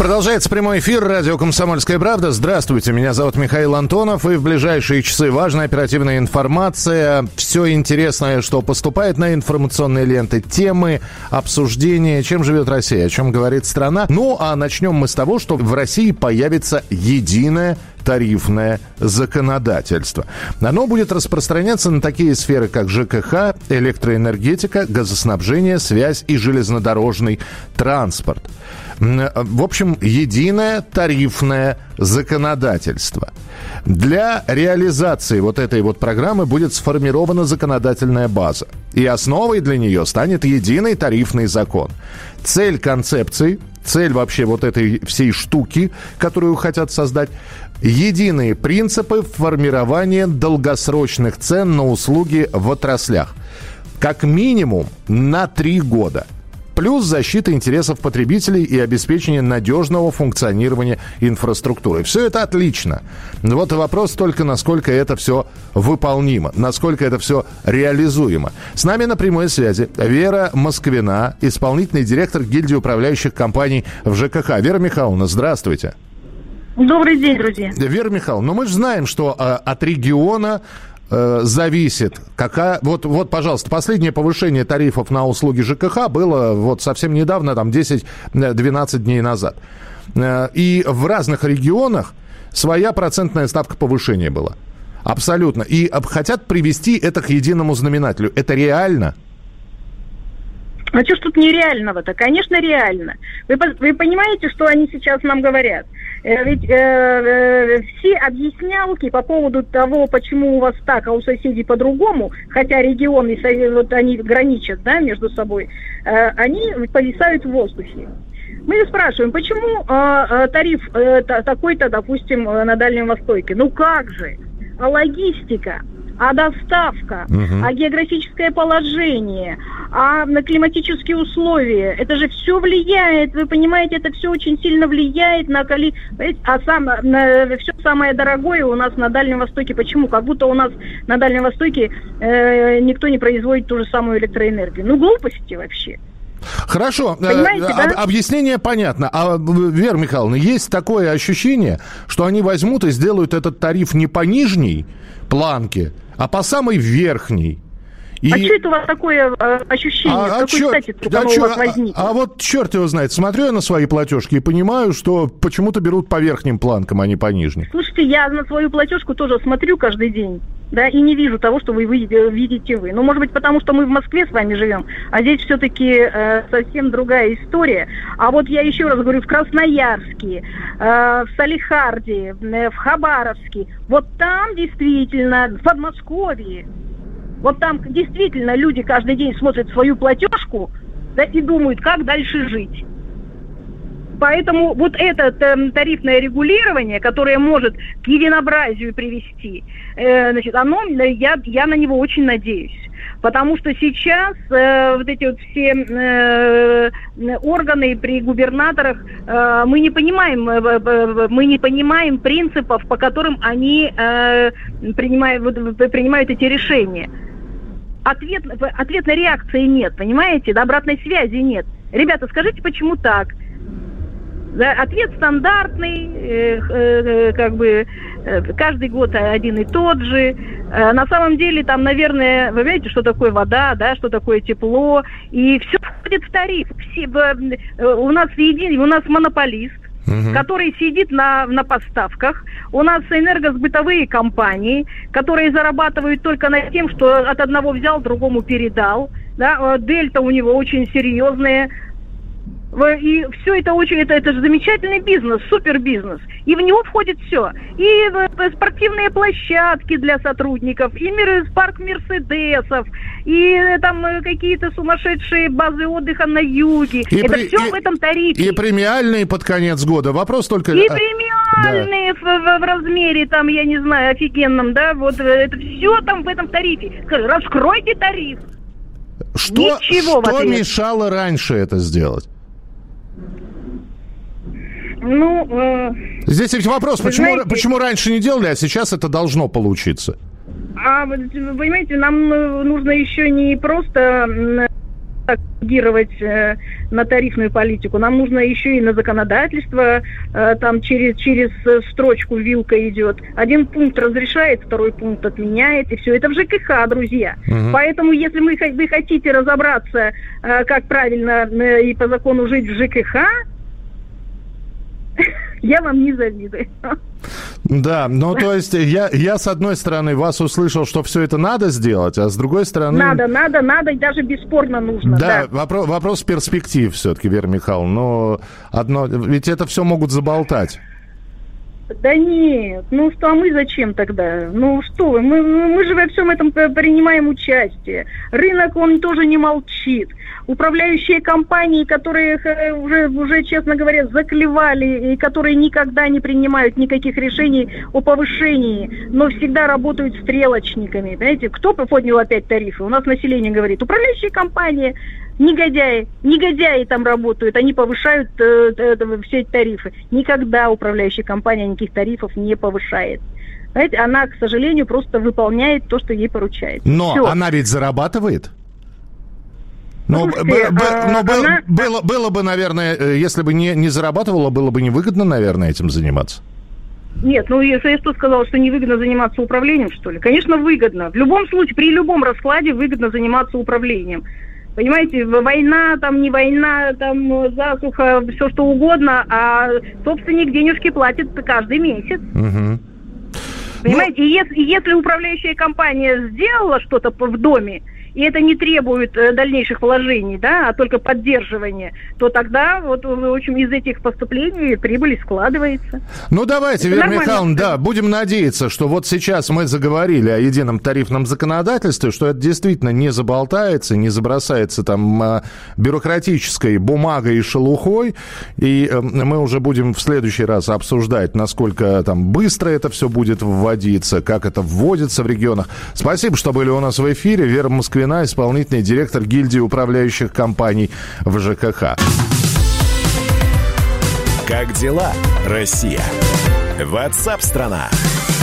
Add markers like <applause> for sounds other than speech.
Продолжается прямой эфир радио «Комсомольская правда». Здравствуйте, меня зовут Михаил Антонов, и в ближайшие часы важная оперативная информация, все интересное, что поступает на информационные ленты, темы, обсуждения, чем живет Россия, о чем говорит страна. Ну, а начнем мы с того, что в России появится единая тарифное законодательство. Оно будет распространяться на такие сферы, как ЖКХ, электроэнергетика, газоснабжение, связь и железнодорожный транспорт. В общем, единое тарифное законодательство. Для реализации вот этой вот программы будет сформирована законодательная база. И основой для нее станет единый тарифный закон. Цель концепции, цель вообще вот этой всей штуки, которую хотят создать, единые принципы формирования долгосрочных цен на услуги в отраслях. Как минимум на три года – плюс защита интересов потребителей и обеспечение надежного функционирования инфраструктуры. Все это отлично. Вот вопрос только, насколько это все выполнимо, насколько это все реализуемо. С нами на прямой связи Вера Москвина, исполнительный директор гильдии управляющих компаний в ЖКХ. Вера Михайловна, здравствуйте. Добрый день, друзья. Вера Михайловна, ну мы же знаем, что э, от региона э, зависит, какая... Вот, вот, пожалуйста, последнее повышение тарифов на услуги ЖКХ было вот совсем недавно, там 10-12 дней назад. Э, и в разных регионах своя процентная ставка повышения была. Абсолютно. И хотят привести это к единому знаменателю. Это реально? А что ж тут нереального-то? Конечно, реально. Вы, вы понимаете, что они сейчас нам говорят? Э, ведь э, э, все объяснялки по поводу того, почему у вас так, а у соседей по-другому, хотя регионы, вот они граничат да, между собой, э, они повисают в воздухе. Мы спрашиваем, почему э, э тариф э, такой-то, допустим, на Дальнем Востоке? Ну как же? А логистика? А доставка, угу. а географическое положение, а на климатические условия. Это же все влияет, вы понимаете, это все очень сильно влияет на коли... А сам, на, все самое дорогое у нас на Дальнем Востоке. Почему? Как будто у нас на Дальнем Востоке э, никто не производит ту же самую электроэнергию. Ну, глупости вообще. Хорошо, э, Понимаете, да? объяснение понятно. А, Вера Михайловна, есть такое ощущение, что они возьмут и сделают этот тариф не по нижней планке, а по самой верхней. И... А что это у вас такое э, ощущение? А, а, чер... стати да, вас возникло? А, а вот черт его знает. Смотрю я на свои платежки и понимаю, что почему-то берут по верхним планкам, а не по нижним. Слушайте, я на свою платежку тоже смотрю каждый день. Да, и не вижу того, что вы видите вы. Ну, может быть, потому что мы в Москве с вами живем, а здесь все-таки э, совсем другая история. А вот я еще раз говорю, в Красноярске, э, в Салихарде, э, в Хабаровске, вот там действительно, в Подмосковье, вот там действительно люди каждый день смотрят свою платежку да, и думают, как дальше жить. Поэтому вот это э, тарифное регулирование, которое может к единообразию привести, э, значит, оно, я, я на него очень надеюсь. Потому что сейчас э, вот эти вот все э, органы при губернаторах, э, мы не понимаем, э, мы не понимаем принципов, по которым они э, принимают, принимают эти решения ответ, ответной реакции нет, понимаете? Обратной связи нет. Ребята, скажите, почему так? Ответ стандартный, э, э, как бы э, каждый год один и тот же. Э, на самом деле там, наверное, вы знаете, что такое вода, да, что такое тепло, и все входит в тариф. Все, э, у нас един, у нас монополист, угу. который сидит на, на поставках. У нас энергосбытовые компании, которые зарабатывают только над тем, что от одного взял, другому передал. Да? Э, дельта у него очень серьезная. И все это очень, это, это же замечательный бизнес, супер бизнес. И в него входит все. И спортивные площадки для сотрудников, и парк Мерседесов, и э, там э, какие-то сумасшедшие базы отдыха на юге. И это при, все и, в этом тарифе. И премиальные под конец года. Вопрос только... И премиальные да. в, в, в размере, там, я не знаю, офигенном, да, вот э, это все там в этом тарифе. Раскройте тариф. Что, Ничего что мешало раньше это сделать? Ну, э, Здесь ведь вопрос, почему, знаете, почему раньше не делали, а сейчас это должно получиться? А вы понимаете, нам э, нужно еще не просто реагировать э, на тарифную политику. Нам нужно еще и на законодательство, э, там через, через строчку вилка идет. Один пункт разрешает, второй пункт отменяет, и все. Это в ЖКХ, друзья. Угу. Поэтому, если мы, вы хотите разобраться, э, как правильно э, и по закону жить в ЖКХ, я вам не завидую. Да, ну то <laughs> есть я, я с одной стороны вас услышал, что все это надо сделать, а с другой стороны... Надо, надо, надо, и даже бесспорно нужно. Да, да. Вопрос, вопрос перспектив все-таки, Вера Михайловна. Но одно, ведь это все могут заболтать. Да нет, ну что, а мы зачем тогда? Ну что вы, мы, мы же во всем этом принимаем участие. Рынок, он тоже не молчит управляющие компании, которые э, уже, уже, честно говоря, заклевали и которые никогда не принимают никаких решений о повышении, но всегда работают стрелочниками. Понимаете, кто поднял опять тарифы? У нас население говорит, управляющие компании, негодяи, негодяи там работают, они повышают э, э, все эти тарифы. Никогда управляющая компания никаких тарифов не повышает. Знаете, она, к сожалению, просто выполняет то, что ей поручает. Но Все. она ведь зарабатывает? Но, Слушайте, б, а, но она... было, было бы, наверное, э, если бы не, не зарабатывала, было бы невыгодно, наверное, этим заниматься. Нет, ну если я что сказала, что невыгодно заниматься управлением, что ли? Конечно, выгодно. В любом случае, при любом раскладе выгодно заниматься управлением. Понимаете, война, там не война, там засуха, все что угодно, а собственник денежки платит каждый месяц. Угу. Понимаете, ну... и если, если управляющая компания сделала что-то в доме, и это не требует э, дальнейших вложений, да, а только поддерживания, то тогда вот, в общем, из этих поступлений прибыль складывается. Ну, давайте, это Вера Михайловна, да, будем надеяться, что вот сейчас мы заговорили о едином тарифном законодательстве, что это действительно не заболтается, не забросается там а, бюрократической бумагой и шелухой, и э, мы уже будем в следующий раз обсуждать, насколько там быстро это все будет вводиться, как это вводится в регионах. Спасибо, что были у нас в эфире. Вера Москве Москвина, исполнительный директор гильдии управляющих компаний в ЖКХ. Как дела, Россия? Ватсап-страна! страна